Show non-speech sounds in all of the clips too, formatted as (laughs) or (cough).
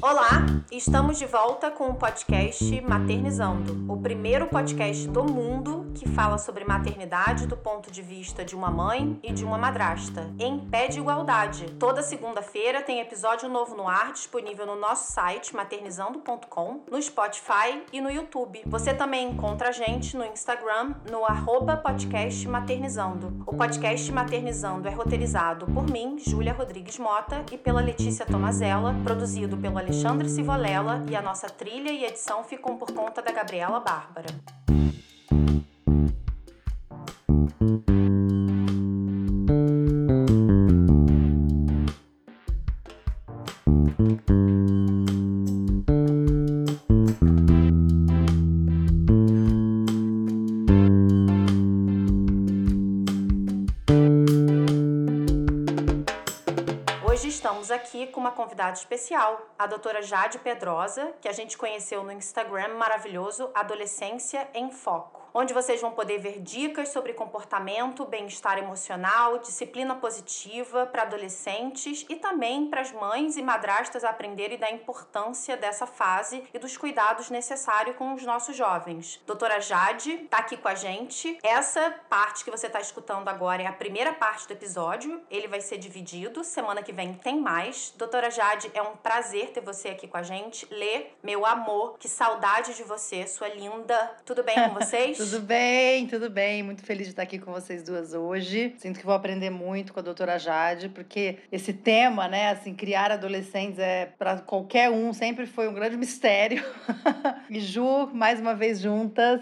Olá, estamos de volta com o podcast Maternizando, o primeiro podcast do mundo que fala sobre maternidade do ponto de vista de uma mãe e de uma madrasta, em pé de igualdade. Toda segunda-feira tem episódio novo no ar, disponível no nosso site maternizando.com, no Spotify e no YouTube. Você também encontra a gente no Instagram, no arroba podcast Maternizando. O podcast Maternizando é roteirizado por mim, Júlia Rodrigues Mota, e pela Letícia Tomazella, produzido pelo Alexandre Sivolela e a nossa trilha e edição ficam por conta da Gabriela Bárbara. Convidada especial, a doutora Jade Pedrosa, que a gente conheceu no Instagram maravilhoso Adolescência em Foco onde vocês vão poder ver dicas sobre comportamento, bem-estar emocional, disciplina positiva para adolescentes e também para as mães e madrastas aprenderem da importância dessa fase e dos cuidados necessários com os nossos jovens. Doutora Jade está aqui com a gente. Essa parte que você está escutando agora é a primeira parte do episódio. Ele vai ser dividido. Semana que vem tem mais. Doutora Jade, é um prazer ter você aqui com a gente. Lê, meu amor, que saudade de você, sua linda. Tudo bem com (laughs) vocês? Tudo bem, tudo bem. Muito feliz de estar aqui com vocês duas hoje. Sinto que vou aprender muito com a doutora Jade, porque esse tema, né, assim, criar adolescentes é para qualquer um, sempre foi um grande mistério. (laughs) e Ju, mais uma vez juntas.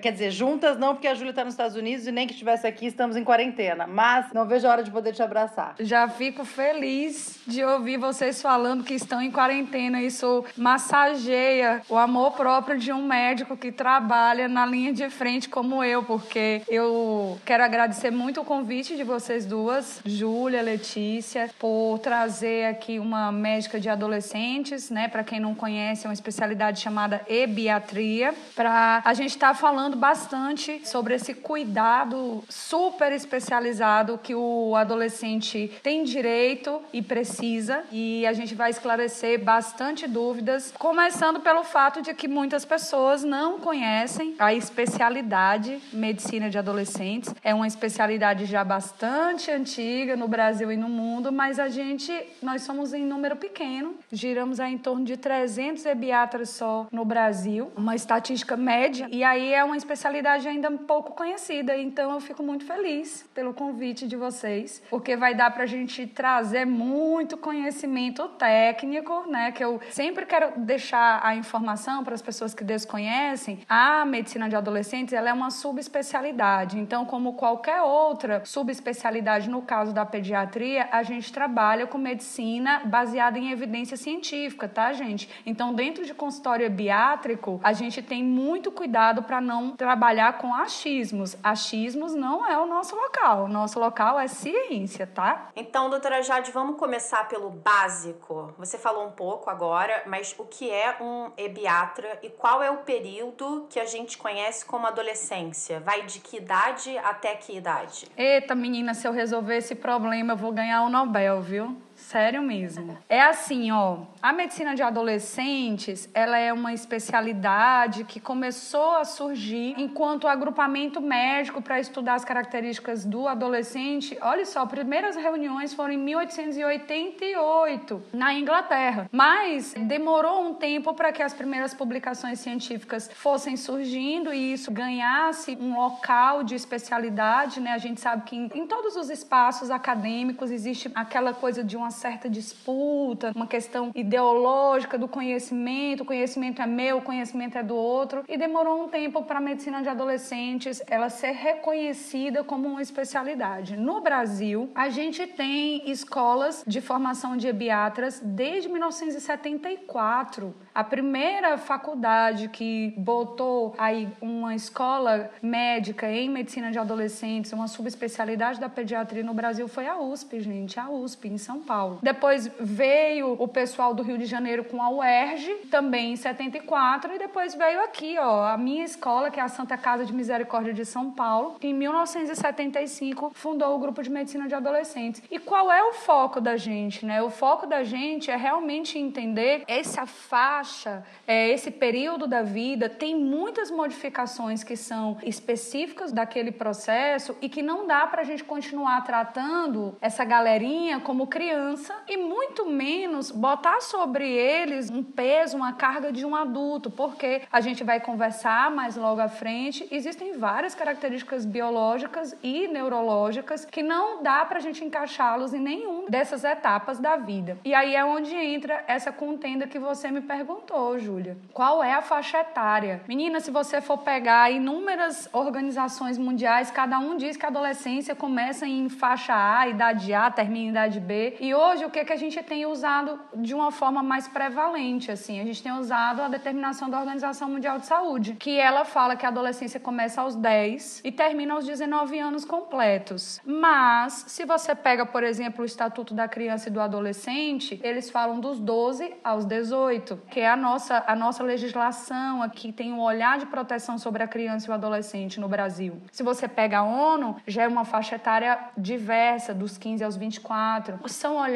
Quer dizer, juntas não, porque a Júlia está nos Estados Unidos e nem que estivesse aqui estamos em quarentena. Mas não vejo a hora de poder te abraçar. Já fico feliz de ouvir vocês falando que estão em quarentena. Isso massageia o amor próprio de um médico que trabalha na linha de frente como eu, porque eu quero agradecer muito o convite de vocês duas, Júlia, Letícia, por trazer aqui uma médica de adolescentes, né? Para quem não conhece, é uma especialidade chamada ebiatria, para a gente estar tá falando bastante sobre esse cuidado super especializado que o adolescente tem direito e precisa. E a gente vai esclarecer bastante dúvidas, começando pelo fato de que muitas pessoas não conhecem a especialidade medicina de adolescentes. É uma especialidade já bastante antiga no Brasil e no mundo, mas a gente, nós somos em número pequeno, giramos aí em torno de 300 ebiatras só no Brasil, uma estatística média. E aí é uma especialidade ainda pouco conhecida, então eu fico muito feliz pelo convite de vocês, porque vai dar para a gente trazer muito conhecimento técnico, né? Que eu sempre quero deixar a informação para as pessoas que desconhecem. A medicina de adolescentes ela é uma subespecialidade, então, como qualquer outra subespecialidade, no caso da pediatria, a gente trabalha com medicina baseada em evidência científica, tá, gente? Então, dentro de consultório biátrico, a gente tem muito cuidado para não trabalhar com achismos. Achismos não é o nosso local. O nosso local é ciência, tá? Então, doutora Jade, vamos começar pelo básico. Você falou um pouco agora, mas o que é um ebiatra e qual é o período que a gente conhece como adolescência? Vai de que idade até que idade? Eita, menina, se eu resolver esse problema, eu vou ganhar o Nobel, viu? Sério mesmo. É assim, ó, a medicina de adolescentes, ela é uma especialidade que começou a surgir enquanto agrupamento médico para estudar as características do adolescente. Olha só, primeiras reuniões foram em 1888, na Inglaterra. Mas demorou um tempo para que as primeiras publicações científicas fossem surgindo e isso ganhasse um local de especialidade, né? A gente sabe que em, em todos os espaços acadêmicos existe aquela coisa de uma certa disputa, uma questão ideológica do conhecimento, o conhecimento é meu, o conhecimento é do outro, e demorou um tempo para a medicina de adolescentes ela ser reconhecida como uma especialidade. No Brasil, a gente tem escolas de formação de ebiatras desde 1974. A primeira faculdade que botou aí uma escola médica em medicina de adolescentes, uma subespecialidade da pediatria no Brasil foi a USP, gente, a USP em São Paulo. Paulo. Depois veio o pessoal do Rio de Janeiro com a UERJ, também em 74, e depois veio aqui, ó, a minha escola, que é a Santa Casa de Misericórdia de São Paulo, que em 1975 fundou o grupo de medicina de adolescentes. E qual é o foco da gente, né? O foco da gente é realmente entender essa faixa, é, esse período da vida tem muitas modificações que são específicas daquele processo e que não dá para a gente continuar tratando essa galerinha como criança e muito menos botar sobre eles um peso, uma carga de um adulto, porque a gente vai conversar mais logo à frente. Existem várias características biológicas e neurológicas que não dá para a gente encaixá-los em nenhum dessas etapas da vida. E aí é onde entra essa contenda que você me perguntou, Júlia. Qual é a faixa etária? Menina, se você for pegar inúmeras organizações mundiais, cada um diz que a adolescência começa em faixa A, idade A, termina em idade B. E o que, é que a gente tem usado de uma forma mais prevalente? Assim, a gente tem usado a determinação da Organização Mundial de Saúde, que ela fala que a adolescência começa aos 10 e termina aos 19 anos completos. Mas, se você pega, por exemplo, o Estatuto da Criança e do Adolescente, eles falam dos 12 aos 18, que é a nossa, a nossa legislação aqui tem um olhar de proteção sobre a criança e o adolescente no Brasil. Se você pega a ONU, já é uma faixa etária diversa, dos 15 aos 24. São olhares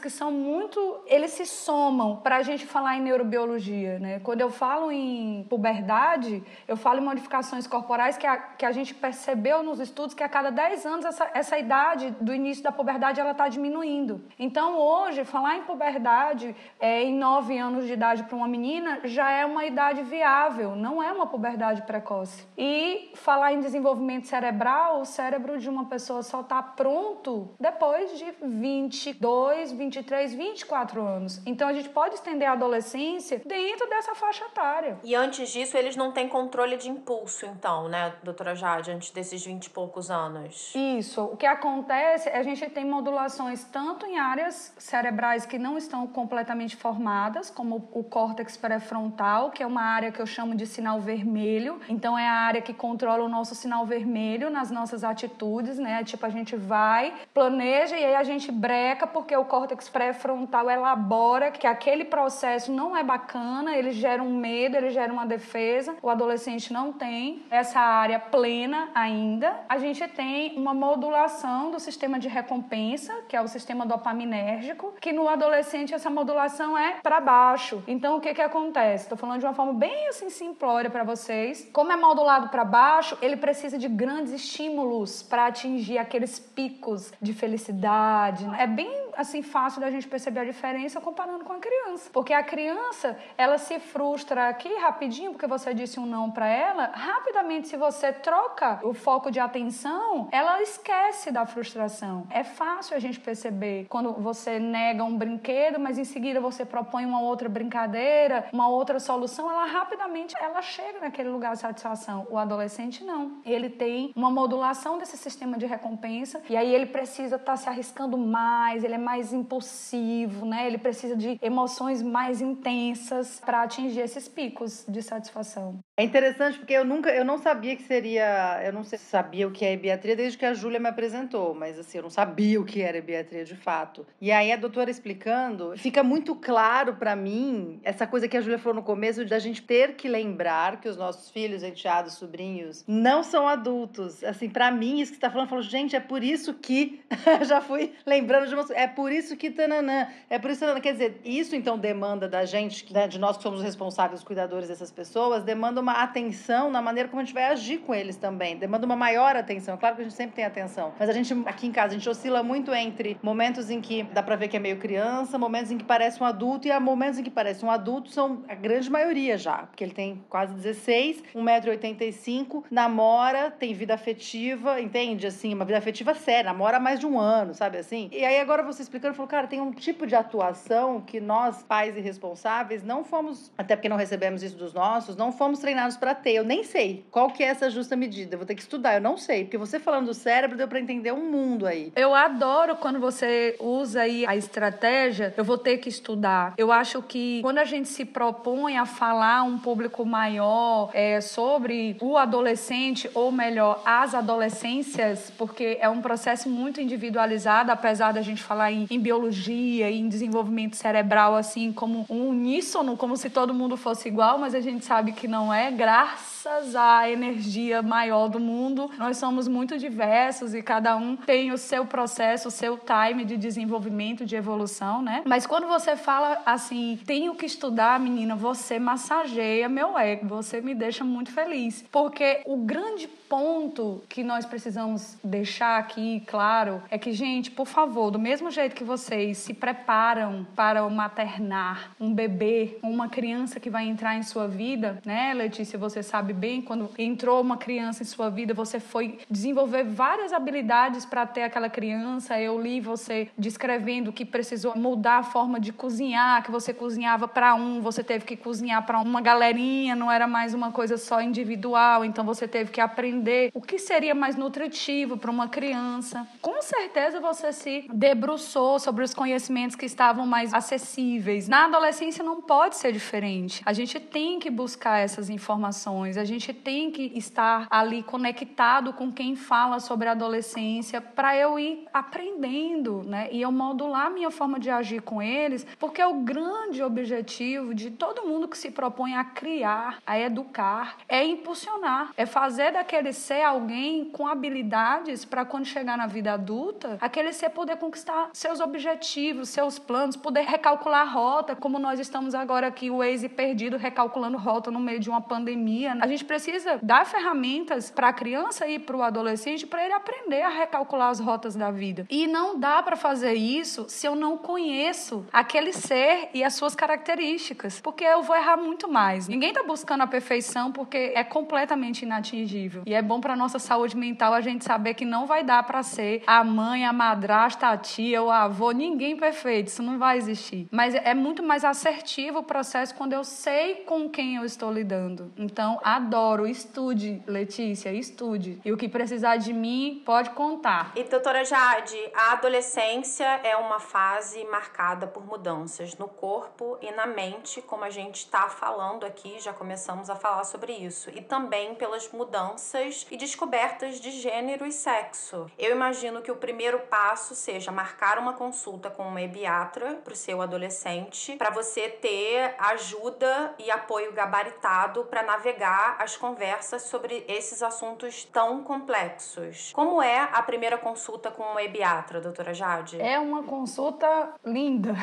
que são muito. Eles se somam para a gente falar em neurobiologia. Né? Quando eu falo em puberdade, eu falo em modificações corporais que a, que a gente percebeu nos estudos que a cada 10 anos essa, essa idade do início da puberdade ela está diminuindo. Então hoje, falar em puberdade é, em 9 anos de idade para uma menina já é uma idade viável, não é uma puberdade precoce. E falar em desenvolvimento cerebral, o cérebro de uma pessoa só está pronto depois de 22, 23, 24 anos. Então a gente pode estender a adolescência dentro dessa faixa etária. E antes disso, eles não têm controle de impulso, então, né, doutora Jade, antes desses 20 e poucos anos? Isso. O que acontece é a gente tem modulações tanto em áreas cerebrais que não estão completamente formadas, como o córtex pré-frontal, que é uma área que eu chamo de sinal vermelho. Então é a área que controla o nosso sinal vermelho nas nossas atitudes, né? Tipo, a gente vai, planeja e aí a gente breca porque o córtex pré-frontal elabora que aquele processo não é bacana, ele gera um medo, ele gera uma defesa. O adolescente não tem essa área plena ainda. A gente tem uma modulação do sistema de recompensa, que é o sistema dopaminérgico, que no adolescente essa modulação é para baixo. Então o que que acontece? Estou falando de uma forma bem assim simplória para vocês. Como é modulado para baixo, ele precisa de grandes estímulos para atingir aqueles picos de felicidade. É bem assim fácil da gente perceber a diferença comparando com a criança, porque a criança ela se frustra aqui rapidinho porque você disse um não para ela, rapidamente se você troca o foco de atenção, ela esquece da frustração. É fácil a gente perceber quando você nega um brinquedo, mas em seguida você propõe uma outra brincadeira, uma outra solução, ela rapidamente ela chega naquele lugar de satisfação. O adolescente não. Ele tem uma modulação desse sistema de recompensa e aí ele precisa estar tá se arriscando mais, ele é mais impulsivo, né? Ele precisa de emoções mais intensas para atingir esses picos de satisfação. É interessante porque eu nunca, eu não sabia que seria, eu não sei se sabia o que é ebiatria desde que a Júlia me apresentou, mas assim, eu não sabia o que era ebiatria de fato. E aí a doutora explicando, fica muito claro para mim essa coisa que a Júlia falou no começo de a gente ter que lembrar que os nossos filhos, enteados, sobrinhos não são adultos. Assim, para mim isso que está falando, eu falo, gente, é por isso que (laughs) já fui lembrando de uma, é por isso que tananã, é por isso tananã. quer dizer, isso então demanda da gente, né, de nós que somos os responsáveis, os cuidadores dessas pessoas, demanda uma atenção na maneira como a gente vai agir com eles também. Demanda uma maior atenção. Claro que a gente sempre tem atenção, mas a gente aqui em casa a gente oscila muito entre momentos em que dá para ver que é meio criança, momentos em que parece um adulto e há momentos em que parece um adulto são a grande maioria já, porque ele tem quase 16, 1,85m, namora, tem vida afetiva, entende? Assim, uma vida afetiva séria, namora há mais de um ano, sabe assim? E aí agora você explicando, falou, cara, tem um tipo de atuação que nós, pais irresponsáveis, não fomos, até porque não recebemos isso dos nossos, não fomos treinados treinados para ter. Eu nem sei qual que é essa justa medida. Eu vou ter que estudar. Eu não sei, porque você falando do cérebro deu para entender um mundo aí. Eu adoro quando você usa aí a estratégia. Eu vou ter que estudar. Eu acho que quando a gente se propõe a falar um público maior é, sobre o adolescente ou melhor as adolescências, porque é um processo muito individualizado, apesar da gente falar em, em biologia, em desenvolvimento cerebral, assim, como um uníssono, como se todo mundo fosse igual, mas a gente sabe que não é, graças à energia maior do mundo. Nós somos muito diversos e cada um tem o seu processo, o seu time de desenvolvimento, de evolução, né? Mas quando você fala assim, tenho que estudar, menina, você massageia meu ego, você me deixa muito feliz. Porque o grande ponto que nós precisamos deixar aqui claro é que, gente, por favor, do mesmo jeito que vocês se preparam para maternar um bebê, uma criança que vai entrar em sua vida, né, Letícia? Você sabe bem, quando entrou uma criança em sua vida, você foi desenvolver várias habilidades para ter aquela criança. Eu li você descrevendo que precisou mudar a forma de cozinhar, que você cozinhava para um, você teve que cozinhar para uma galerinha, não era mais uma coisa só individual, então você teve que aprender aprender o que seria mais nutritivo para uma criança. Com certeza você se debruçou sobre os conhecimentos que estavam mais acessíveis. Na adolescência não pode ser diferente. A gente tem que buscar essas informações, a gente tem que estar ali conectado com quem fala sobre a adolescência para eu ir aprendendo, né? E eu modular minha forma de agir com eles, porque é o grande objetivo de todo mundo que se propõe a criar, a educar, é impulsionar, é fazer daquele aquele ser alguém com habilidades para quando chegar na vida adulta, aquele ser poder conquistar seus objetivos, seus planos, poder recalcular a rota, como nós estamos agora aqui, o Waze perdido, recalculando rota no meio de uma pandemia. A gente precisa dar ferramentas para a criança e para o adolescente para ele aprender a recalcular as rotas da vida. E não dá para fazer isso se eu não conheço aquele ser e as suas características, porque eu vou errar muito mais. Ninguém está buscando a perfeição porque é completamente inatingível. E é bom para nossa saúde mental a gente saber que não vai dar para ser a mãe, a madrasta, a tia, o avô, ninguém perfeito, isso não vai existir. Mas é muito mais assertivo o processo quando eu sei com quem eu estou lidando. Então, adoro, estude, Letícia, estude. E o que precisar de mim, pode contar. E doutora Jade, a adolescência é uma fase marcada por mudanças no corpo e na mente, como a gente está falando aqui, já começamos a falar sobre isso, e também pelas mudanças e descobertas de gênero e sexo. Eu imagino que o primeiro passo seja marcar uma consulta com uma ebiatra para o seu adolescente, para você ter ajuda e apoio gabaritado para navegar as conversas sobre esses assuntos tão complexos. Como é a primeira consulta com uma ebiatra, doutora Jade? É uma consulta linda.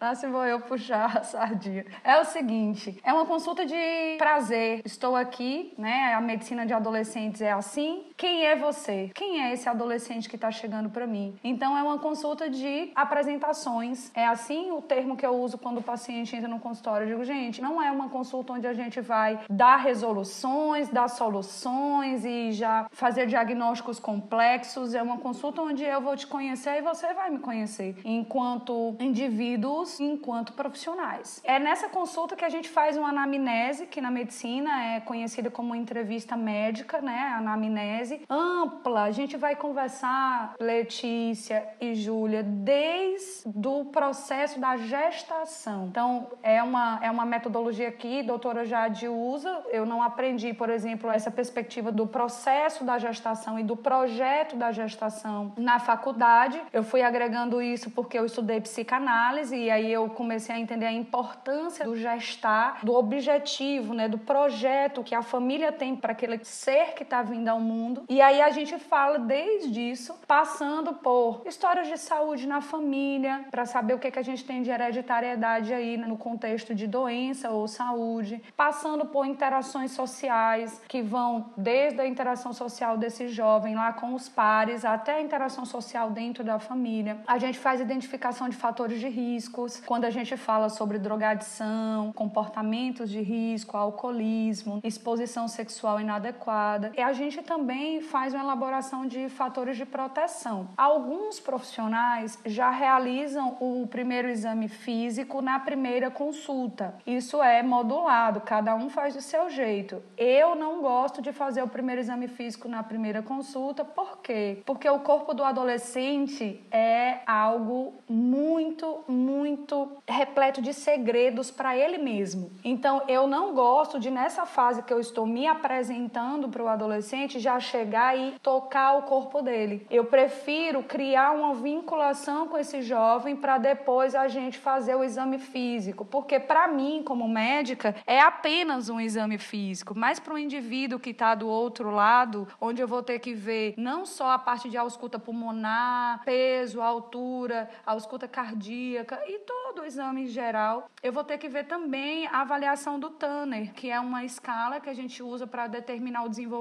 Lá (laughs) se vou eu puxar a sardinha. É o seguinte, é uma consulta de prazer. Estou aqui, né, a medicina de adolescente adolescentes é assim, quem é você? Quem é esse adolescente que está chegando para mim? Então é uma consulta de apresentações. É assim o termo que eu uso quando o paciente entra no consultório. Eu digo, gente, não é uma consulta onde a gente vai dar resoluções, dar soluções e já fazer diagnósticos complexos. É uma consulta onde eu vou te conhecer e você vai me conhecer enquanto indivíduos, enquanto profissionais. É nessa consulta que a gente faz uma anamnese, que na medicina é conhecida como entrevista médica, né? Anamnese ampla. A gente vai conversar, Letícia e Júlia, desde o processo da gestação. Então, é uma, é uma metodologia que a doutora Jade usa. Eu não aprendi, por exemplo, essa perspectiva do processo da gestação e do projeto da gestação na faculdade. Eu fui agregando isso porque eu estudei psicanálise e aí eu comecei a entender a importância do gestar, do objetivo, né, do projeto que a família tem para aquele ser que está vindo ao mundo. E aí a gente fala desde isso, passando por histórias de saúde na família, para saber o que, que a gente tem de hereditariedade aí no contexto de doença ou saúde, passando por interações sociais que vão desde a interação social desse jovem lá com os pares até a interação social dentro da família. A gente faz identificação de fatores de riscos, quando a gente fala sobre drogadição, comportamentos de risco, alcoolismo, exposição sexual inadequada. E a gente também faz uma elaboração de fatores de proteção. Alguns profissionais já realizam o primeiro exame físico na primeira consulta. Isso é modulado, cada um faz do seu jeito. Eu não gosto de fazer o primeiro exame físico na primeira consulta, por quê? Porque o corpo do adolescente é algo muito, muito repleto de segredos para ele mesmo. Então, eu não gosto de, nessa fase que eu estou me apresentando para o adolescente, já chegar e tocar o corpo dele. Eu prefiro criar uma vinculação com esse jovem para depois a gente fazer o exame físico. Porque para mim, como médica, é apenas um exame físico, mas para o indivíduo que está do outro lado, onde eu vou ter que ver não só a parte de ausculta pulmonar, peso, altura, ausculta cardíaca e todo o exame em geral, eu vou ter que ver também a avaliação do Tanner, que é uma escala que a gente usa para determinar o desenvolvimento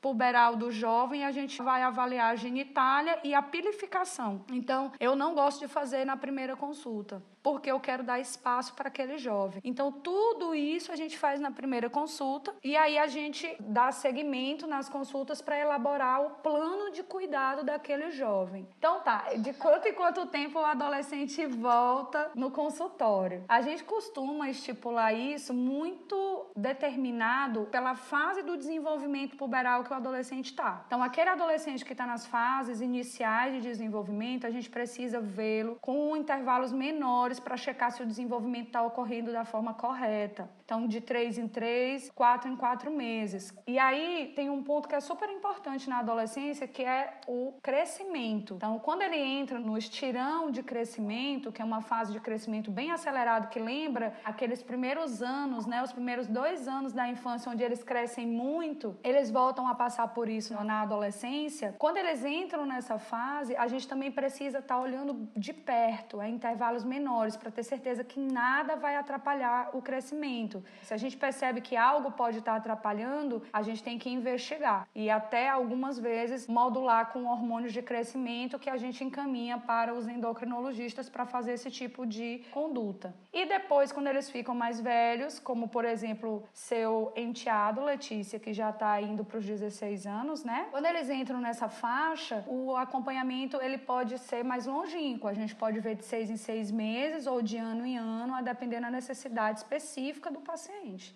puberal do jovem a gente vai avaliar a genitália e a pilificação. Então, eu não gosto de fazer na primeira consulta porque eu quero dar espaço para aquele jovem. Então, tudo isso a gente faz na primeira consulta e aí a gente dá seguimento nas consultas para elaborar o plano de cuidado daquele jovem. Então, tá, de quanto em quanto tempo o adolescente volta no consultório? A gente costuma estipular isso muito determinado pela fase do desenvolvimento puberal que o adolescente está. Então, aquele adolescente que está nas fases iniciais de desenvolvimento, a gente precisa vê-lo com intervalos menores para checar se o desenvolvimento está ocorrendo da forma correta. Então, de três em três, quatro em quatro meses. E aí tem um ponto que é super importante na adolescência, que é o crescimento. Então, quando ele entra no estirão de crescimento, que é uma fase de crescimento bem acelerado, que lembra aqueles primeiros anos, né, os primeiros dois anos da infância, onde eles crescem muito, eles voltam a passar por isso na adolescência. Quando eles entram nessa fase, a gente também precisa estar tá olhando de perto, a intervalos menores menores para ter certeza que nada vai atrapalhar o crescimento. Se a gente percebe que algo pode estar atrapalhando, a gente tem que investigar e até algumas vezes modular com hormônios de crescimento que a gente encaminha para os endocrinologistas para fazer esse tipo de conduta. E depois, quando eles ficam mais velhos, como por exemplo seu enteado Letícia, que já está indo para os 16 anos, né? Quando eles entram nessa faixa, o acompanhamento ele pode ser mais longínquo. A gente pode ver de seis em seis meses ou de ano em ano, a depender da necessidade específica do paciente.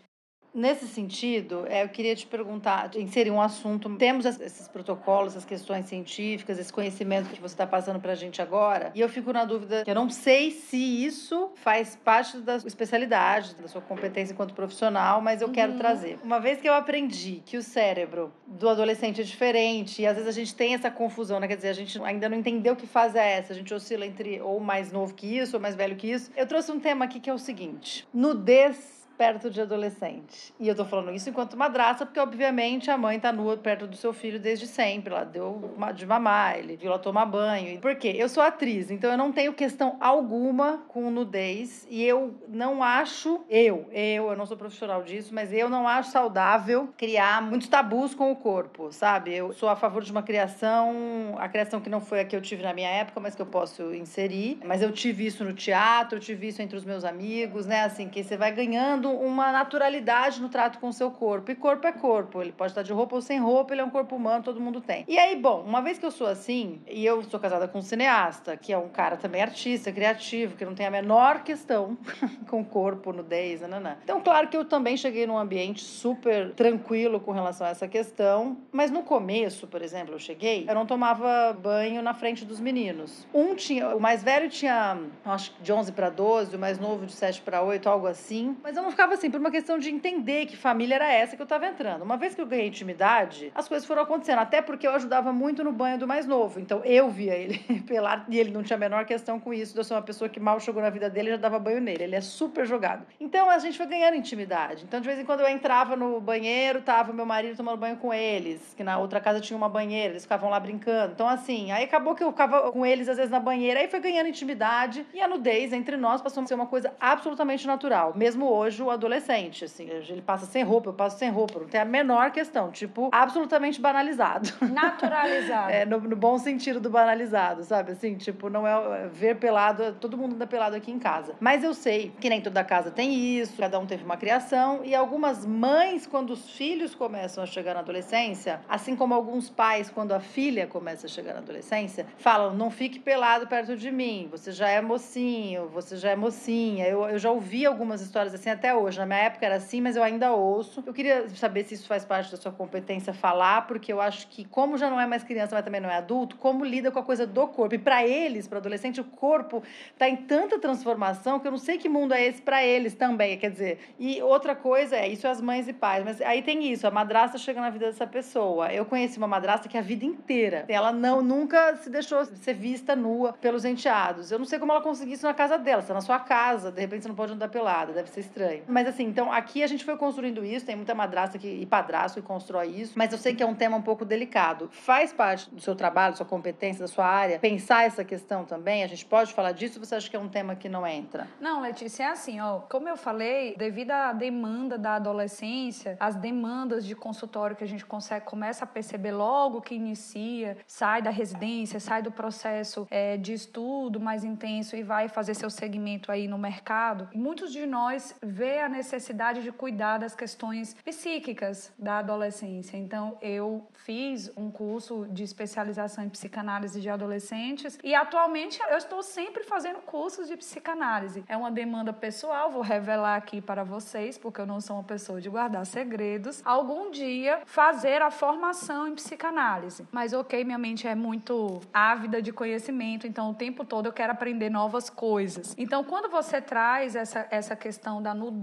Nesse sentido, é, eu queria te perguntar, inserir um assunto. Temos esses protocolos, essas questões científicas, esse conhecimento que você está passando para a gente agora, e eu fico na dúvida, eu não sei se isso faz parte da sua especialidade, da sua competência enquanto profissional, mas eu uhum. quero trazer. Uma vez que eu aprendi que o cérebro do adolescente é diferente, e às vezes a gente tem essa confusão, né? Quer dizer, a gente ainda não entendeu que fase é essa, a gente oscila entre ou mais novo que isso, ou mais velho que isso. Eu trouxe um tema aqui que é o seguinte: nudez perto de adolescente. E eu tô falando isso enquanto madrasta, porque obviamente a mãe tá nua perto do seu filho desde sempre. Ela deu de mamar, ele viu ela tomar banho. Por quê? Eu sou atriz, então eu não tenho questão alguma com nudez e eu não acho, eu, eu, eu não sou profissional disso, mas eu não acho saudável criar muitos tabus com o corpo, sabe? Eu sou a favor de uma criação, a criação que não foi a que eu tive na minha época, mas que eu posso inserir. Mas eu tive isso no teatro, eu tive isso entre os meus amigos, né? Assim, que você vai ganhando uma naturalidade no trato com o seu corpo. E corpo é corpo, ele pode estar de roupa ou sem roupa, ele é um corpo humano, todo mundo tem. E aí, bom, uma vez que eu sou assim, e eu sou casada com um cineasta, que é um cara também artista, criativo, que não tem a menor questão (laughs) com corpo, nudez, nananã. Então, claro que eu também cheguei num ambiente super tranquilo com relação a essa questão, mas no começo, por exemplo, eu cheguei, eu não tomava banho na frente dos meninos. Um tinha, o mais velho tinha, acho que de 11 para 12, o mais novo de 7 para 8, algo assim, mas eu não ficava assim, por uma questão de entender que família era essa que eu estava entrando. Uma vez que eu ganhei intimidade, as coisas foram acontecendo. Até porque eu ajudava muito no banho do mais novo. Então eu via ele (laughs) pelar e ele não tinha a menor questão com isso. Eu sou uma pessoa que mal chegou na vida dele e já dava banho nele. Ele é super jogado. Então a gente foi ganhando intimidade. Então de vez em quando eu entrava no banheiro, tava meu marido tomando banho com eles, que na outra casa tinha uma banheira, eles ficavam lá brincando. Então assim, aí acabou que eu ficava com eles às vezes na banheira, aí foi ganhando intimidade e a nudez entre nós passou a ser uma coisa absolutamente natural. Mesmo hoje, o adolescente, assim. Ele passa sem roupa, eu passo sem roupa. Não tem a menor questão. Tipo, absolutamente banalizado. (laughs) Naturalizado. é, no, no, bom sentido do banalizado, sabe? Assim, tipo, não é, é ver pelado. Todo mundo anda pelado aqui em casa. Mas eu sei que nem toda casa tem isso, cada um teve uma criação. E algumas mães, quando os filhos começam a chegar na adolescência, assim como alguns pais, quando a filha começa a chegar na adolescência, falam: não fique pelado perto de mim, você já é mocinho, você já é mocinha. Eu, eu já ouvi algumas histórias assim, até hoje. Na minha época era assim, mas eu ainda ouço. Eu queria saber se isso faz parte da sua competência falar, porque eu acho que, como já não é mais criança, mas também não é adulto, como lida com a coisa do corpo. E para eles, para adolescente, o corpo está em tanta transformação que eu não sei que mundo é esse para eles também. Quer dizer, e outra coisa é, isso é as mães e pais, mas aí tem isso, a madrasta chega na vida dessa pessoa. Eu conheci uma madrasta que a vida inteira, ela não nunca se deixou ser vista nua pelos enteados. Eu não sei como ela conseguiu isso na casa dela, você tá na sua casa, de repente você não pode andar pelada, deve ser estranho. Mas assim, então aqui a gente foi construindo isso, tem muita madrasta que, e padrasto que constrói isso, mas eu sei que é um tema um pouco delicado. Faz parte do seu trabalho, sua competência, da sua área, pensar essa questão também? A gente pode falar disso ou você acha que é um tema que não entra? Não, Letícia, é assim, ó, como eu falei, devido à demanda da adolescência, as demandas de consultório que a gente consegue, começa a perceber logo que inicia, sai da residência, sai do processo é, de estudo mais intenso e vai fazer seu segmento aí no mercado, muitos de nós vê a necessidade de cuidar das questões psíquicas da adolescência. Então, eu fiz um curso de especialização em psicanálise de adolescentes e atualmente eu estou sempre fazendo cursos de psicanálise. É uma demanda pessoal, vou revelar aqui para vocês, porque eu não sou uma pessoa de guardar segredos. Algum dia fazer a formação em psicanálise. Mas ok, minha mente é muito ávida de conhecimento, então o tempo todo eu quero aprender novas coisas. Então, quando você traz essa, essa questão da nudez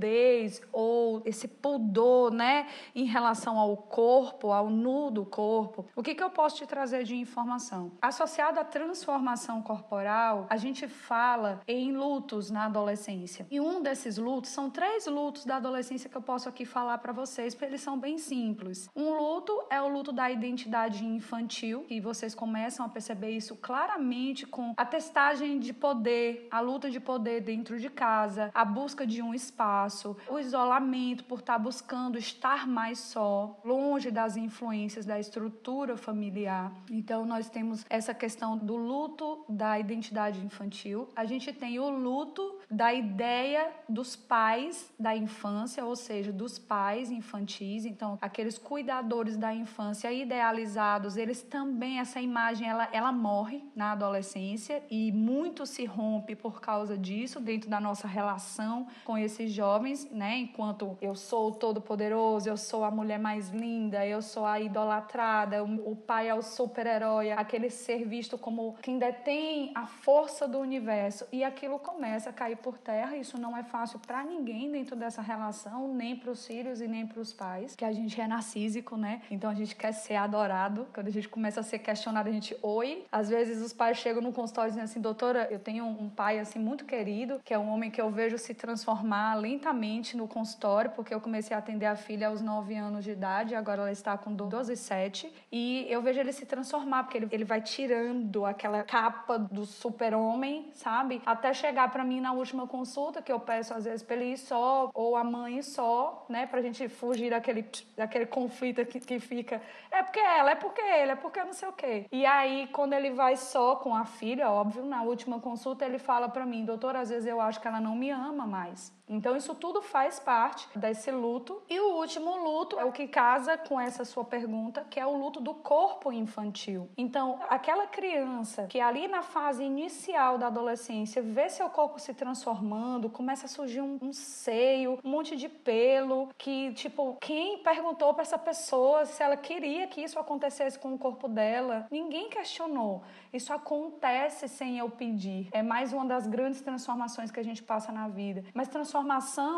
ou esse pudor, né, em relação ao corpo, ao nu do corpo, o que, que eu posso te trazer de informação? Associado à transformação corporal, a gente fala em lutos na adolescência. E um desses lutos são três lutos da adolescência que eu posso aqui falar para vocês, porque eles são bem simples. Um luto é o luto da identidade infantil, e vocês começam a perceber isso claramente com a testagem de poder, a luta de poder dentro de casa, a busca de um espaço, o isolamento por estar buscando estar mais só, longe das influências da estrutura familiar. Então nós temos essa questão do luto da identidade infantil. A gente tem o luto da ideia dos pais da infância, ou seja, dos pais infantis, então aqueles cuidadores da infância idealizados, eles também essa imagem ela, ela morre na adolescência e muito se rompe por causa disso dentro da nossa relação com esses jovens, né? Enquanto eu sou todo poderoso, eu sou a mulher mais linda, eu sou a idolatrada, o pai é o super-herói, aquele ser visto como quem detém a força do universo e aquilo começa a cair por terra. Isso não é fácil para ninguém dentro dessa relação, nem para os filhos e nem para os pais, que a gente é narcísico, né? Então a gente quer ser adorado. Quando a gente começa a ser questionado, a gente oi. Às vezes os pais chegam no consultório dizendo assim, doutora, eu tenho um pai assim muito querido, que é um homem que eu vejo se transformar lentamente no consultório, porque eu comecei a atender a filha aos 9 anos de idade, agora ela está com 12 e 7, e eu vejo ele se transformar, porque ele, ele vai tirando aquela capa do super-homem, sabe? Até chegar para mim na última consulta, que eu peço às vezes pra ele ir só, ou a mãe só, né? Pra gente fugir daquele, daquele conflito que, que fica. É porque ela, é porque ele, é porque não sei o quê. E aí, quando ele vai só com a filha, óbvio, na última consulta, ele fala para mim, doutor, às vezes eu acho que ela não me ama mais. Então, isso tudo faz parte desse luto. E o último luto é o que casa com essa sua pergunta, que é o luto do corpo infantil. Então, aquela criança que ali na fase inicial da adolescência vê seu corpo se transformando, começa a surgir um, um seio, um monte de pelo, que, tipo, quem perguntou para essa pessoa se ela queria que isso acontecesse com o corpo dela? Ninguém questionou. Isso acontece sem eu pedir. É mais uma das grandes transformações que a gente passa na vida. Mas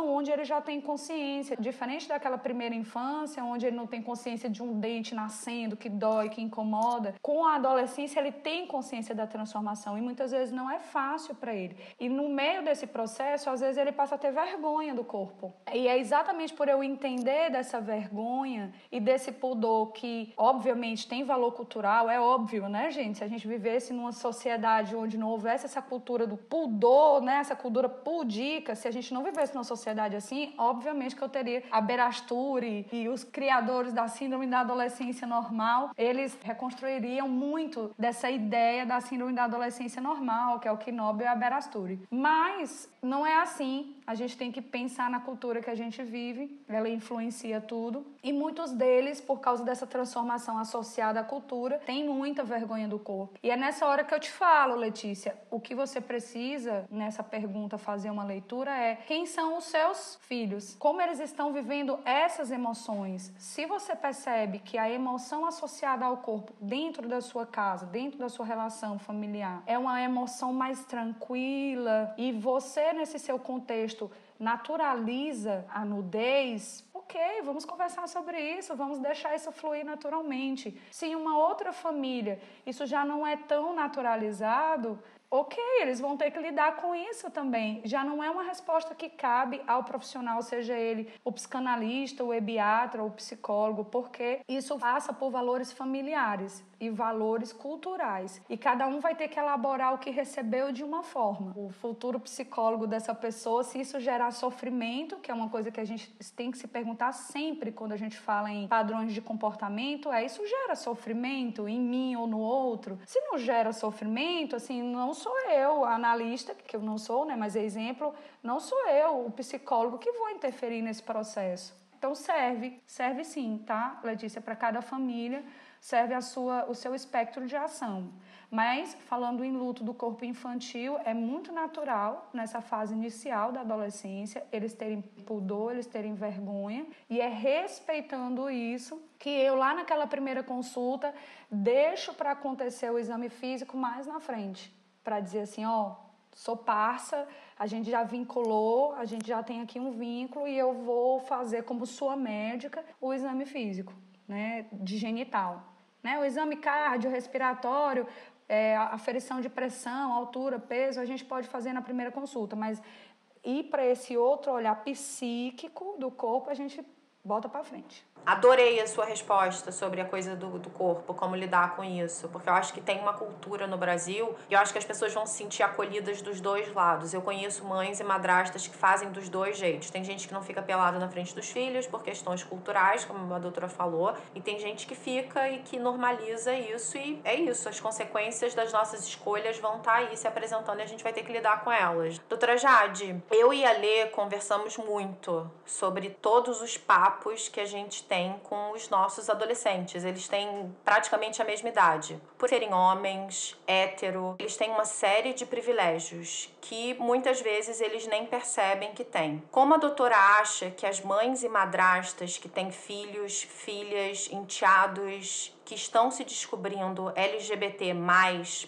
onde ele já tem consciência, diferente daquela primeira infância, onde ele não tem consciência de um dente nascendo que dói, que incomoda. Com a adolescência ele tem consciência da transformação e muitas vezes não é fácil para ele. E no meio desse processo, às vezes ele passa a ter vergonha do corpo. E é exatamente por eu entender dessa vergonha e desse pudor que, obviamente, tem valor cultural, é óbvio, né, gente? Se a gente vivesse numa sociedade onde não houvesse essa cultura do pudor, né, essa cultura pudica, se a gente não vivesse numa sociedade assim, obviamente que eu teria a Berasturi e os criadores da síndrome da adolescência normal, eles reconstruiriam muito dessa ideia da síndrome da adolescência normal, que é o Knob e a Berasturi. Mas não é assim. A gente tem que pensar na cultura que a gente vive, ela influencia tudo. E muitos deles, por causa dessa transformação associada à cultura, têm muita vergonha do corpo. E é nessa hora que eu te falo, Letícia, o que você precisa nessa pergunta fazer uma leitura é quem são os seus filhos, como eles estão vivendo essas emoções. Se você percebe que a emoção associada ao corpo dentro da sua casa, dentro da sua relação familiar, é uma emoção mais tranquila e você nesse seu contexto naturaliza a nudez, ok, vamos conversar sobre isso, vamos deixar isso fluir naturalmente. Se em uma outra família isso já não é tão naturalizado, ok, eles vão ter que lidar com isso também. Já não é uma resposta que cabe ao profissional, seja ele o psicanalista, o ebiatra, o psicólogo, porque isso passa por valores familiares e valores culturais. E cada um vai ter que elaborar o que recebeu de uma forma. O futuro psicólogo dessa pessoa, se isso gerar sofrimento, que é uma coisa que a gente tem que se perguntar sempre quando a gente fala em padrões de comportamento, é isso gera sofrimento em mim ou no outro? Se não gera sofrimento, assim, não sou eu, analista, que eu não sou, né, mas é exemplo, não sou eu, o psicólogo que vou interferir nesse processo. Então serve, serve sim, tá, Letícia, para cada família serve a sua, o seu espectro de ação. Mas, falando em luto do corpo infantil, é muito natural nessa fase inicial da adolescência eles terem pudor, eles terem vergonha, e é respeitando isso que eu, lá naquela primeira consulta, deixo para acontecer o exame físico mais na frente, para dizer assim: ó, sou parça, a gente já vinculou, a gente já tem aqui um vínculo e eu vou fazer como sua médica o exame físico né, de genital. Né? O exame cardiorrespiratório, é, aferição de pressão, altura, peso, a gente pode fazer na primeira consulta, mas ir para esse outro olhar psíquico do corpo, a gente bota para frente. Adorei a sua resposta sobre a coisa do, do corpo, como lidar com isso, porque eu acho que tem uma cultura no Brasil e eu acho que as pessoas vão se sentir acolhidas dos dois lados. Eu conheço mães e madrastas que fazem dos dois jeitos. Tem gente que não fica pelada na frente dos filhos por questões culturais, como a doutora falou, e tem gente que fica e que normaliza isso e é isso. As consequências das nossas escolhas vão estar tá aí se apresentando e a gente vai ter que lidar com elas. Doutora Jade, eu e a Lê conversamos muito sobre todos os papos que a gente tem tem com os nossos adolescentes. Eles têm praticamente a mesma idade. Por serem homens, hétero, eles têm uma série de privilégios que muitas vezes eles nem percebem que têm. Como a doutora acha que as mães e madrastas que têm filhos, filhas, enteados que estão se descobrindo LGBT,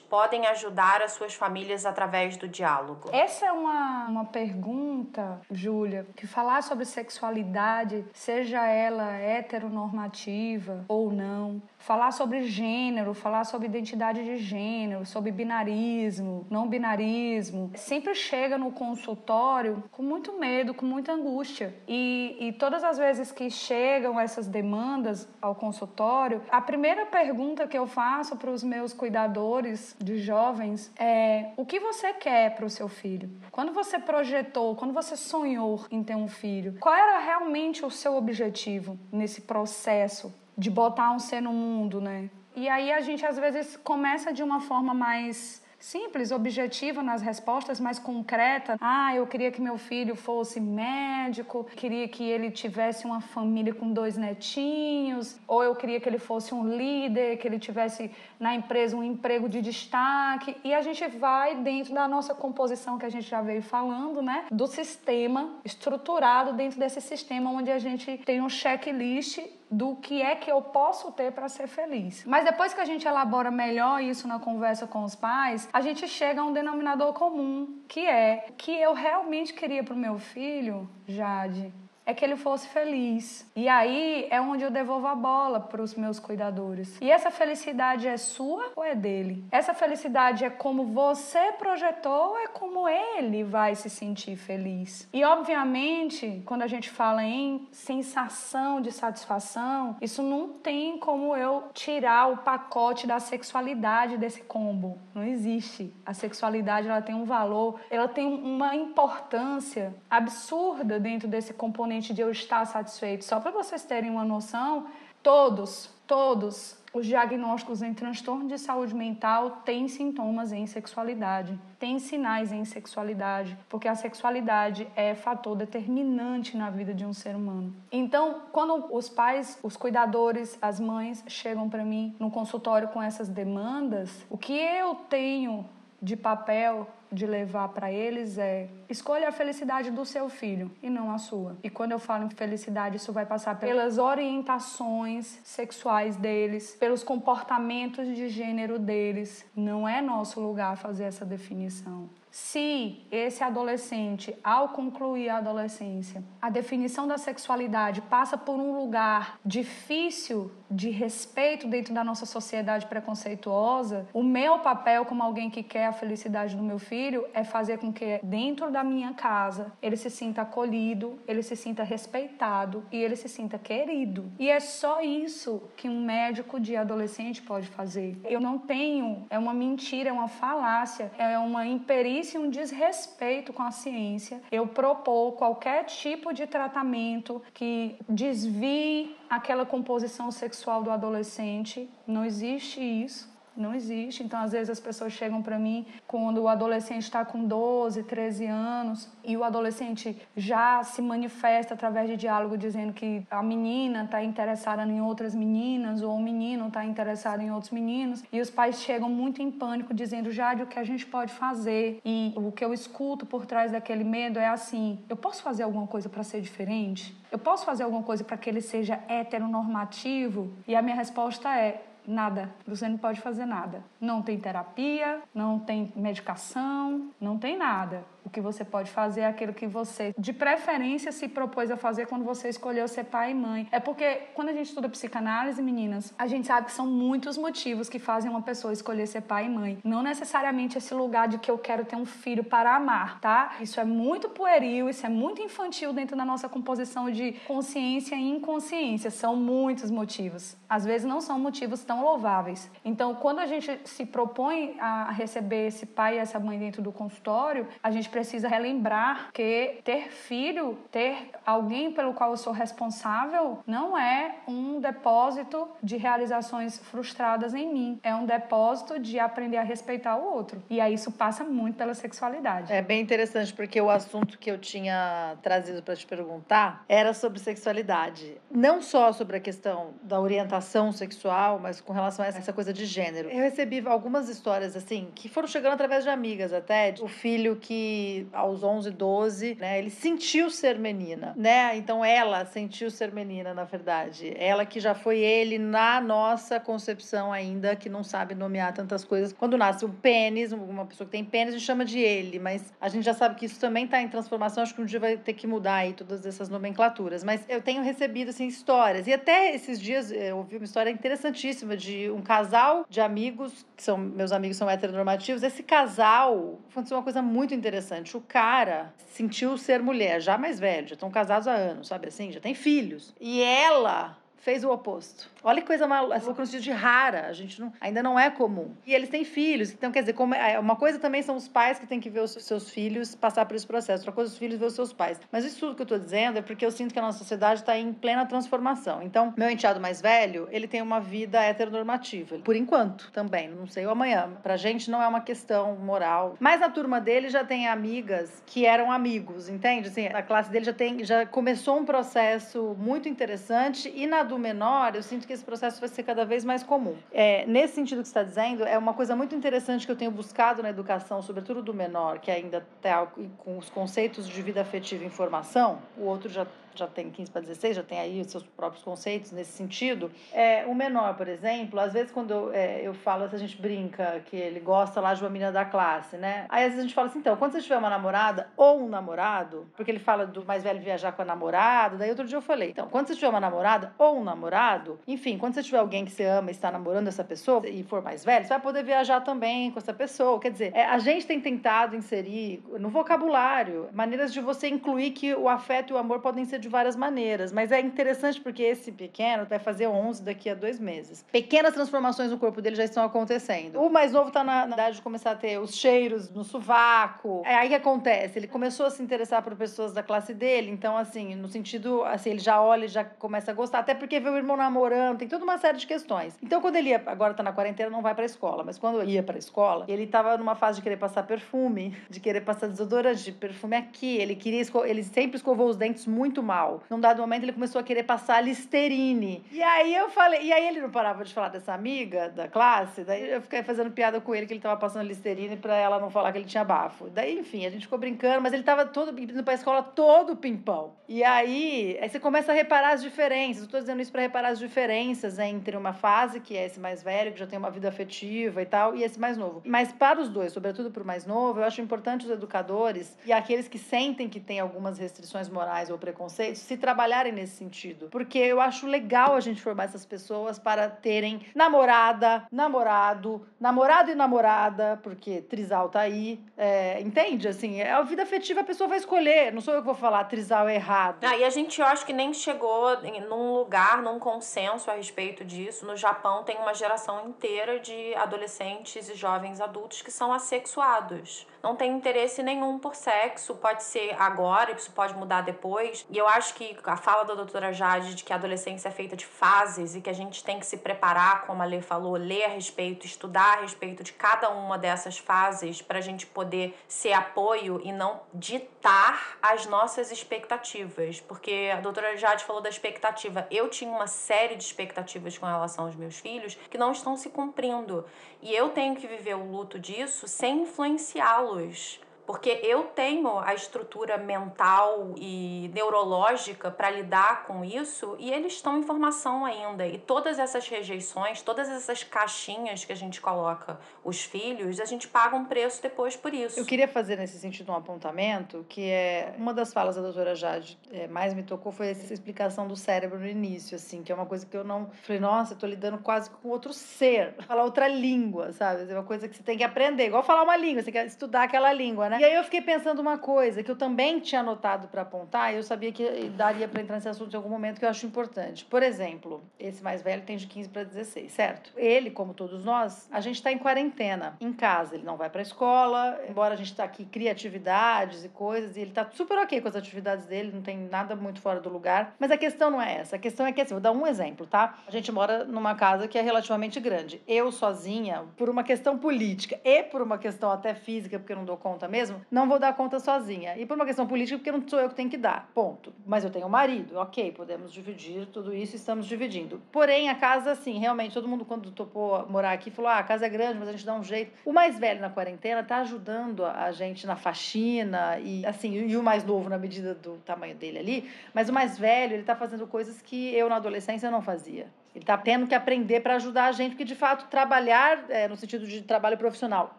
podem ajudar as suas famílias através do diálogo? Essa é uma, uma pergunta, Júlia, que falar sobre sexualidade, seja ela heteronormativa ou não, falar sobre gênero, falar sobre identidade de gênero, sobre binarismo, não binarismo, sempre chega no consultório com muito medo, com muita angústia. E, e todas as vezes que chegam essas demandas ao consultório, a primeira pergunta que eu faço para os meus cuidadores de jovens é: o que você quer para o seu filho? Quando você projetou, quando você sonhou em ter um filho, qual era realmente o seu objetivo nesse processo? de botar um ser no mundo, né? E aí a gente às vezes começa de uma forma mais simples, objetiva nas respostas, mais concreta. Ah, eu queria que meu filho fosse médico, queria que ele tivesse uma família com dois netinhos, ou eu queria que ele fosse um líder, que ele tivesse na empresa um emprego de destaque. E a gente vai dentro da nossa composição que a gente já veio falando, né, do sistema estruturado dentro desse sistema onde a gente tem um checklist do que é que eu posso ter para ser feliz. Mas depois que a gente elabora melhor isso na conversa com os pais, a gente chega a um denominador comum, que é que eu realmente queria para o meu filho, Jade, é que ele fosse feliz. E aí é onde eu devolvo a bola para os meus cuidadores. E essa felicidade é sua ou é dele? Essa felicidade é como você projetou ou é como ele vai se sentir feliz? E obviamente, quando a gente fala em sensação de satisfação, isso não tem como eu tirar o pacote da sexualidade desse combo. Não existe. A sexualidade ela tem um valor, ela tem uma importância absurda dentro desse componente de eu estar satisfeito. Só para vocês terem uma noção, todos, todos os diagnósticos em transtorno de saúde mental têm sintomas em sexualidade, têm sinais em sexualidade, porque a sexualidade é fator determinante na vida de um ser humano. Então, quando os pais, os cuidadores, as mães chegam para mim no consultório com essas demandas, o que eu tenho de papel de levar para eles é: escolha a felicidade do seu filho e não a sua. E quando eu falo em felicidade, isso vai passar pelas orientações sexuais deles, pelos comportamentos de gênero deles. Não é nosso lugar fazer essa definição. Se esse adolescente, ao concluir a adolescência, a definição da sexualidade passa por um lugar difícil de respeito dentro da nossa sociedade preconceituosa, o meu papel como alguém que quer a felicidade do meu filho é fazer com que dentro da minha casa ele se sinta acolhido, ele se sinta respeitado e ele se sinta querido. E é só isso que um médico de adolescente pode fazer. Eu não tenho, é uma mentira, é uma falácia, é uma imperícia, um desrespeito com a ciência. Eu propor qualquer tipo de tratamento que desvie aquela composição sexual do adolescente. Não existe isso. Não existe. Então, às vezes, as pessoas chegam para mim quando o adolescente está com 12, 13 anos e o adolescente já se manifesta através de diálogo dizendo que a menina está interessada em outras meninas ou o menino está interessado em outros meninos. E os pais chegam muito em pânico dizendo, Jade, o que a gente pode fazer? E o que eu escuto por trás daquele medo é assim: eu posso fazer alguma coisa para ser diferente? Eu posso fazer alguma coisa para que ele seja heteronormativo? E a minha resposta é: Nada. Você não pode fazer nada. Não tem terapia, não tem medicação, não tem nada. O que você pode fazer é aquilo que você, de preferência, se propôs a fazer quando você escolheu ser pai e mãe. É porque quando a gente estuda psicanálise, meninas, a gente sabe que são muitos motivos que fazem uma pessoa escolher ser pai e mãe. Não necessariamente esse lugar de que eu quero ter um filho para amar, tá? Isso é muito pueril, isso é muito infantil dentro da nossa composição de consciência e inconsciência. São muitos motivos. Às vezes não são motivos tão louváveis. Então, quando a gente se propõe a receber esse pai e essa mãe dentro do consultório, a gente precisa relembrar que ter filho, ter alguém pelo qual eu sou responsável, não é um depósito de realizações frustradas em mim. É um depósito de aprender a respeitar o outro. E aí isso passa muito pela sexualidade. É bem interessante, porque o assunto que eu tinha trazido para te perguntar era sobre sexualidade. Não só sobre a questão da orientação sexual, mas com relação a essa coisa de gênero. Eu recebi algumas histórias, assim, que foram chegando através de amigas até. O filho que aos 11, 12, né, ele sentiu ser menina, né? Então ela sentiu ser menina, na verdade. Ela que já foi ele na nossa concepção ainda, que não sabe nomear tantas coisas. Quando nasce o pênis, uma pessoa que tem pênis, a gente chama de ele, mas a gente já sabe que isso também está em transformação, acho que um dia vai ter que mudar aí todas essas nomenclaturas. Mas eu tenho recebido, assim, histórias. E até esses dias eu ouvi uma história interessantíssima de um casal de amigos, que são meus amigos são heteronormativos. Esse casal aconteceu uma coisa muito interessante interessante. O cara sentiu ser mulher, já mais velho, já estão casados há anos, sabe assim? Já tem filhos. E ela fez o oposto. Olha que coisa maluca, essa coisa de rara, a gente não, ainda não é comum. E eles têm filhos, então quer dizer, como é, uma coisa também são os pais que têm que ver os seus filhos passar por esse processo, outra coisa os filhos ver os seus pais. Mas isso tudo que eu estou dizendo é porque eu sinto que a nossa sociedade está em plena transformação. Então, meu enteado mais velho, ele tem uma vida heteronormativa, por enquanto também, não sei o amanhã. Pra gente não é uma questão moral. Mas na turma dele já tem amigas que eram amigos, entende? Assim, a classe dele já tem, já começou um processo muito interessante e na do menor, eu sinto que esse processo vai ser cada vez mais comum. É, nesse sentido que você está dizendo, é uma coisa muito interessante que eu tenho buscado na educação, sobretudo do menor, que ainda está com os conceitos de vida afetiva e informação, o outro já já tem 15 para 16, já tem aí os seus próprios conceitos nesse sentido. É, o menor, por exemplo, às vezes quando eu, é, eu falo, a gente brinca que ele gosta lá de uma menina da classe, né? Aí às vezes a gente fala assim, então, quando você tiver uma namorada ou um namorado, porque ele fala do mais velho viajar com a namorada, daí outro dia eu falei, então, quando você tiver uma namorada ou um namorado, enfim, quando você tiver alguém que você ama e está namorando essa pessoa e for mais velho, você vai poder viajar também com essa pessoa. Quer dizer, é, a gente tem tentado inserir no vocabulário maneiras de você incluir que o afeto e o amor podem ser de várias maneiras, mas é interessante porque esse pequeno vai fazer 11 daqui a dois meses. Pequenas transformações no corpo dele já estão acontecendo. O mais novo está na, na idade de começar a ter os cheiros no sovaco. É aí que acontece. Ele começou a se interessar por pessoas da classe dele, então, assim, no sentido, assim, ele já olha e já começa a gostar, até porque vê o irmão namorando, tem toda uma série de questões. Então, quando ele ia, agora tá na quarentena, não vai pra escola, mas quando ia pra escola, ele tava numa fase de querer passar perfume, de querer passar desodorante, de perfume aqui. Ele queria, ele sempre escovou os dentes muito mal. Num dado momento, ele começou a querer passar Listerine. E aí eu falei, e aí ele não parava de falar dessa amiga da classe, daí eu fiquei fazendo piada com ele que ele tava passando Listerine pra ela não falar que ele tinha bafo. Daí, enfim, a gente ficou brincando, mas ele tava todo indo pra escola todo pimpão. E aí, aí você começa a reparar as diferenças. Eu tô dizendo isso para reparar as diferenças entre uma fase que é esse mais velho, que já tem uma vida afetiva e tal, e esse mais novo. Mas para os dois, sobretudo para o mais novo, eu acho importante os educadores e aqueles que sentem que tem algumas restrições morais ou preconceitos se trabalharem nesse sentido. Porque eu acho legal a gente formar essas pessoas para terem namorada, namorado, namorado e namorada, porque trisal tá aí. É, entende? Assim, é a vida afetiva a pessoa vai escolher. Não sou eu que vou falar trisal é errado. Ah, e a gente, eu acho que nem chegou num lugar, num consenso a respeito disso. No Japão tem uma geração inteira de adolescentes e jovens adultos que são assexuados não tem interesse nenhum por sexo, pode ser agora, isso pode mudar depois. E eu acho que a fala da doutora Jade de que a adolescência é feita de fases e que a gente tem que se preparar, como a Lê falou, ler a respeito, estudar a respeito de cada uma dessas fases para a gente poder ser apoio e não ditar as nossas expectativas. Porque a doutora Jade falou da expectativa. Eu tinha uma série de expectativas com relação aos meus filhos que não estão se cumprindo. E eu tenho que viver o luto disso sem influenciá-los luz porque eu tenho a estrutura mental e neurológica para lidar com isso e eles estão em formação ainda. E todas essas rejeições, todas essas caixinhas que a gente coloca os filhos, a gente paga um preço depois por isso. Eu queria fazer nesse sentido um apontamento, que é uma das falas da doutora Jade é, mais me tocou foi essa explicação do cérebro no início, assim, que é uma coisa que eu não. Falei, nossa, eu tô lidando quase com outro ser, falar outra língua, sabe? É uma coisa que você tem que aprender, igual falar uma língua, você quer estudar aquela língua, né? E aí eu fiquei pensando uma coisa que eu também tinha anotado para apontar, e eu sabia que daria para entrar nesse assunto em algum momento que eu acho importante. Por exemplo, esse mais velho tem de 15 para 16, certo? Ele, como todos nós, a gente está em quarentena, em casa, ele não vai para escola, embora a gente tá aqui criatividades e coisas, e ele tá super ok com as atividades dele, não tem nada muito fora do lugar. Mas a questão não é essa. A questão é que assim, vou dar um exemplo, tá? A gente mora numa casa que é relativamente grande. Eu sozinha, por uma questão política e por uma questão até física, porque eu não dou conta mesmo, não vou dar conta sozinha. E por uma questão política, porque não sou eu que tenho que dar. Ponto. Mas eu tenho um marido, ok, podemos dividir tudo isso, estamos dividindo. Porém, a casa, assim, realmente, todo mundo quando topou morar aqui falou: ah, a casa é grande, mas a gente dá um jeito. O mais velho na quarentena tá ajudando a gente na faxina e, assim, e o mais novo na medida do tamanho dele ali. Mas o mais velho, ele tá fazendo coisas que eu na adolescência não fazia. Ele está tendo que aprender para ajudar a gente, porque de fato trabalhar é, no sentido de trabalho profissional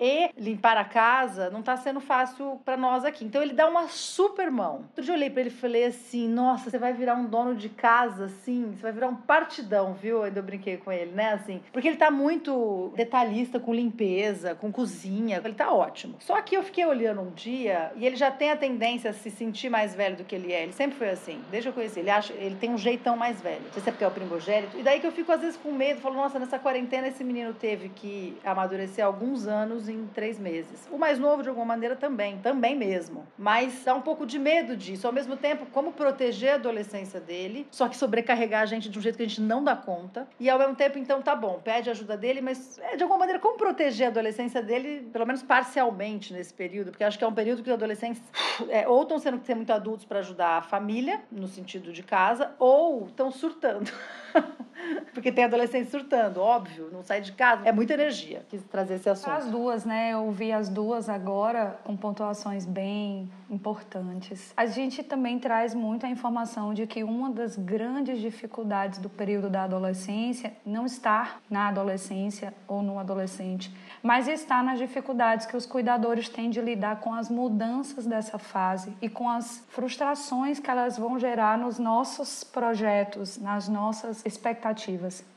e limpar a casa não está sendo fácil para nós aqui. Então ele dá uma super mão. Outro dia eu olhei para ele e falei assim: Nossa, você vai virar um dono de casa assim, você vai virar um partidão, viu? Ainda eu brinquei com ele, né? Assim, porque ele está muito detalhista com limpeza, com cozinha, ele está ótimo. Só que eu fiquei olhando um dia e ele já tem a tendência a se sentir mais velho do que ele é. Ele sempre foi assim, desde eu conheci. Ele acha, ele tem um jeitão mais velho. Não sei se é porque é o primogênito. E daí que eu fico às vezes com medo, falo, nossa, nessa quarentena esse menino teve que amadurecer alguns anos em três meses. O mais novo, de alguma maneira, também, também mesmo. Mas dá um pouco de medo disso. Ao mesmo tempo, como proteger a adolescência dele, só que sobrecarregar a gente de um jeito que a gente não dá conta. E ao mesmo tempo, então, tá bom, pede ajuda dele, mas é, de alguma maneira, como proteger a adolescência dele, pelo menos parcialmente nesse período? Porque acho que é um período que os adolescentes é, ou estão sendo que ser muito adultos para ajudar a família, no sentido de casa, ou estão surtando. (laughs) Porque tem adolescente surtando, óbvio, não sai de casa. É muita energia. Quis trazer esse assunto. As duas, né? Eu vi as duas agora com pontuações bem importantes. A gente também traz muito a informação de que uma das grandes dificuldades do período da adolescência não está na adolescência ou no adolescente, mas está nas dificuldades que os cuidadores têm de lidar com as mudanças dessa fase e com as frustrações que elas vão gerar nos nossos projetos, nas nossas expectativas,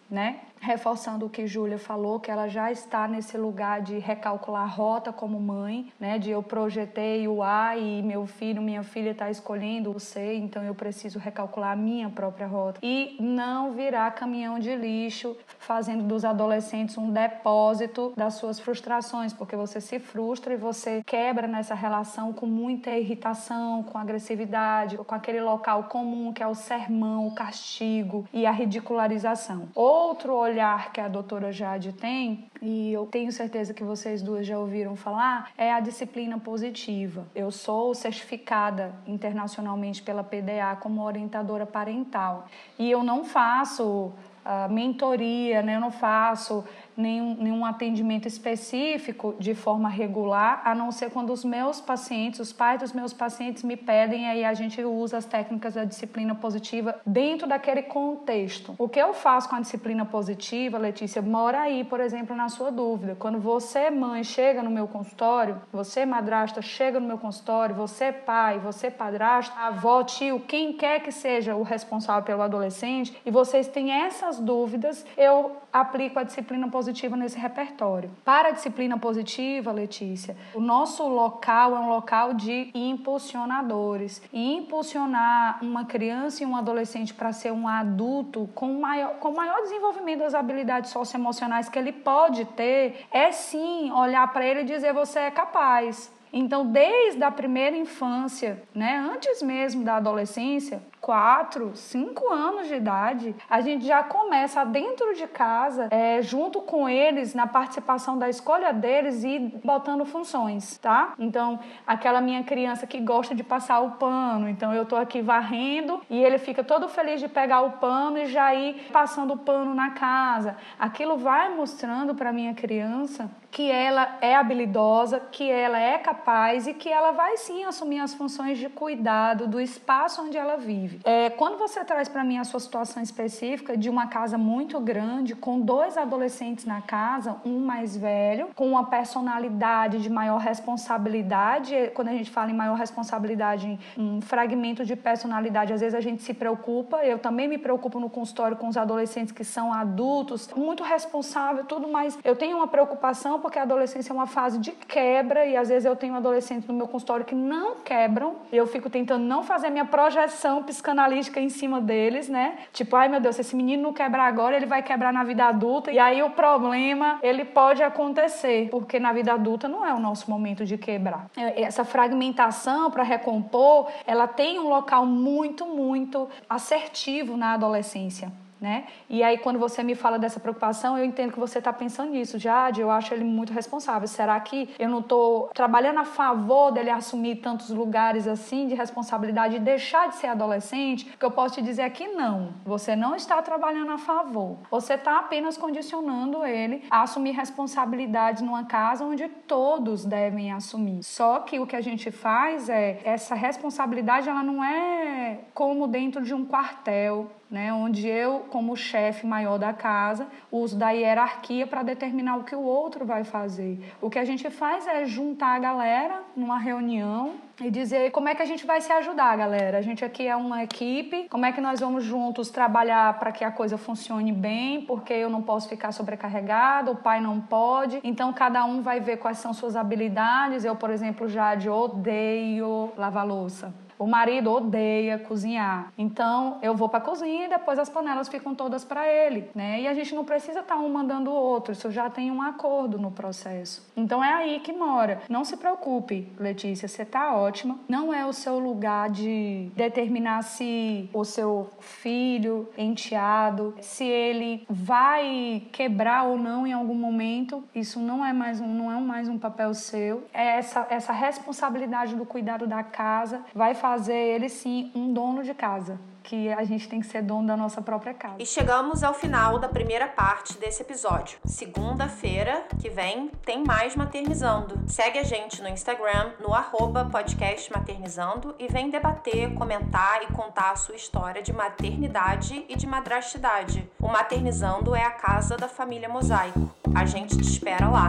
né? Reforçando o que Júlia falou, que ela já está nesse lugar de recalcular a rota como mãe, né? De eu projetei o A e meu filho, minha filha está escolhendo o C, então eu preciso recalcular a minha própria rota. E não virar caminhão de lixo, fazendo dos adolescentes um depósito das suas frustrações, porque você se frustra e você quebra nessa relação com muita irritação, com agressividade, com aquele local comum que é o sermão, o castigo e a ridicularização. Ou outro olhar que a doutora Jade tem, e eu tenho certeza que vocês duas já ouviram falar, é a disciplina positiva. Eu sou certificada internacionalmente pela PDA como orientadora parental e eu não faço uh, mentoria, né? eu não faço nenhum, nenhum atendimento específico de forma regular, a não ser quando os meus pacientes, os pais dos meus pacientes me pedem, aí a gente usa as técnicas da disciplina positiva dentro daquele contexto. O que eu faço com a disciplina positiva, Letícia, mora aí, por exemplo, na sua dúvida. Quando você, mãe, chega no meu consultório, você, madrasta, chega no meu consultório, você, pai, você, padrasto, avó, tio, quem quer que seja o responsável pelo adolescente, e vocês têm essas dúvidas, eu aplico a disciplina positiva nesse repertório. Para a disciplina positiva, Letícia, o nosso local é um local de impulsionadores. E impulsionar uma criança e um adolescente para ser um adulto com maior, com maior desenvolvimento das habilidades socioemocionais que ele pode ter é sim olhar para ele e dizer você é capaz. Então, desde a primeira infância, né, antes mesmo da adolescência, quatro, cinco anos de idade, a gente já começa dentro de casa, é, junto com eles, na participação da escolha deles e botando funções, tá? Então, aquela minha criança que gosta de passar o pano, então eu tô aqui varrendo e ele fica todo feliz de pegar o pano e já ir passando o pano na casa. Aquilo vai mostrando para minha criança que ela é habilidosa, que ela é capaz e que ela vai sim assumir as funções de cuidado do espaço onde ela vive. É, quando você traz para mim a sua situação específica de uma casa muito grande, com dois adolescentes na casa, um mais velho, com uma personalidade de maior responsabilidade, quando a gente fala em maior responsabilidade, um fragmento de personalidade, às vezes a gente se preocupa, eu também me preocupo no consultório com os adolescentes que são adultos, muito responsável, tudo, mas eu tenho uma preocupação porque a adolescência é uma fase de quebra e às vezes eu tenho adolescentes no meu consultório que não quebram, eu fico tentando não fazer minha projeção psicológica psicanalítica em cima deles, né? Tipo, ai meu Deus, se esse menino não quebrar agora, ele vai quebrar na vida adulta. E aí o problema, ele pode acontecer, porque na vida adulta não é o nosso momento de quebrar. É, essa fragmentação para recompor, ela tem um local muito, muito assertivo na adolescência né? E aí quando você me fala dessa preocupação, eu entendo que você está pensando nisso. Jade, eu acho ele muito responsável. Será que eu não estou trabalhando a favor dele assumir tantos lugares assim de responsabilidade e deixar de ser adolescente? Que eu posso te dizer aqui não. Você não está trabalhando a favor. Você está apenas condicionando ele a assumir responsabilidades numa casa onde todos devem assumir. Só que o que a gente faz é essa responsabilidade, ela não é como dentro de um quartel né, onde eu, como chefe maior da casa, uso da hierarquia para determinar o que o outro vai fazer. O que a gente faz é juntar a galera numa reunião e dizer como é que a gente vai se ajudar, galera. A gente aqui é uma equipe, como é que nós vamos juntos trabalhar para que a coisa funcione bem, porque eu não posso ficar sobrecarregado, o pai não pode. Então cada um vai ver quais são suas habilidades. Eu, por exemplo, já de odeio lavar louça. O marido odeia cozinhar. Então, eu vou para a cozinha e depois as panelas ficam todas para ele, né? E a gente não precisa estar tá um mandando o outro, isso já tem um acordo no processo. Então é aí que mora. Não se preocupe, Letícia, você tá ótima. Não é o seu lugar de determinar se o seu filho, enteado, se ele vai quebrar ou não em algum momento. Isso não é mais um, não é mais um papel seu. É essa essa responsabilidade do cuidado da casa vai fazer ele sim um dono de casa, que a gente tem que ser dono da nossa própria casa. E chegamos ao final da primeira parte desse episódio. Segunda-feira que vem tem mais Maternizando. Segue a gente no Instagram, no arroba podcast Maternizando e vem debater, comentar e contar a sua história de maternidade e de madrastidade. O Maternizando é a casa da família Mosaico. A gente te espera lá.